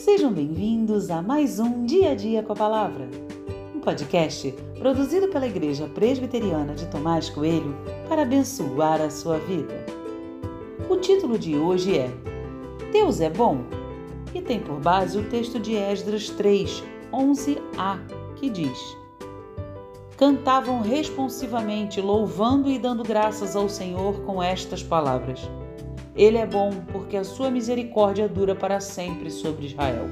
Sejam bem-vindos a mais um Dia a Dia com a Palavra, um podcast produzido pela Igreja Presbiteriana de Tomás Coelho para abençoar a sua vida. O título de hoje é Deus é bom e tem por base o texto de Esdras 3, 11a, que diz: Cantavam responsivamente, louvando e dando graças ao Senhor com estas palavras ele é bom porque a sua misericórdia dura para sempre sobre Israel.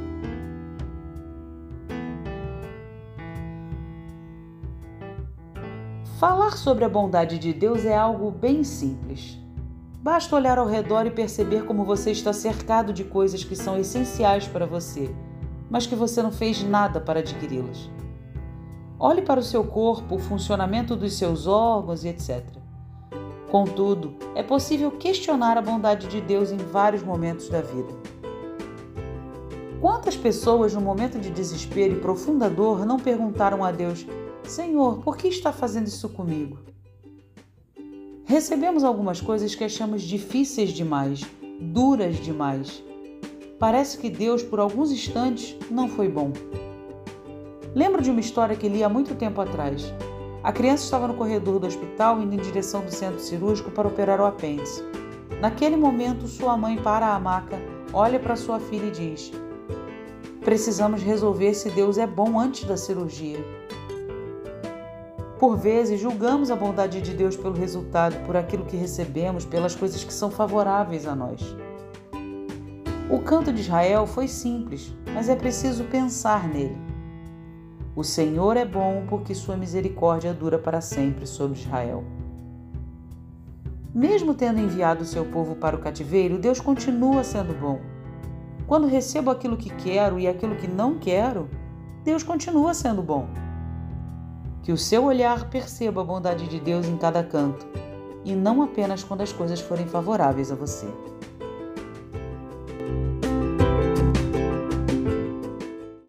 Falar sobre a bondade de Deus é algo bem simples. Basta olhar ao redor e perceber como você está cercado de coisas que são essenciais para você, mas que você não fez nada para adquiri-las. Olhe para o seu corpo, o funcionamento dos seus órgãos e etc. Contudo, é possível questionar a bondade de Deus em vários momentos da vida. Quantas pessoas, no momento de desespero e profunda dor, não perguntaram a Deus: Senhor, por que está fazendo isso comigo? Recebemos algumas coisas que achamos difíceis demais, duras demais. Parece que Deus, por alguns instantes, não foi bom. Lembro de uma história que li há muito tempo atrás. A criança estava no corredor do hospital indo em direção do centro cirúrgico para operar o apêndice. Naquele momento, sua mãe para a maca, olha para sua filha e diz: Precisamos resolver se Deus é bom antes da cirurgia. Por vezes, julgamos a bondade de Deus pelo resultado, por aquilo que recebemos, pelas coisas que são favoráveis a nós. O canto de Israel foi simples, mas é preciso pensar nele. O Senhor é bom porque sua misericórdia dura para sempre sobre Israel. Mesmo tendo enviado o seu povo para o cativeiro, Deus continua sendo bom. Quando recebo aquilo que quero e aquilo que não quero, Deus continua sendo bom. Que o seu olhar perceba a bondade de Deus em cada canto, e não apenas quando as coisas forem favoráveis a você.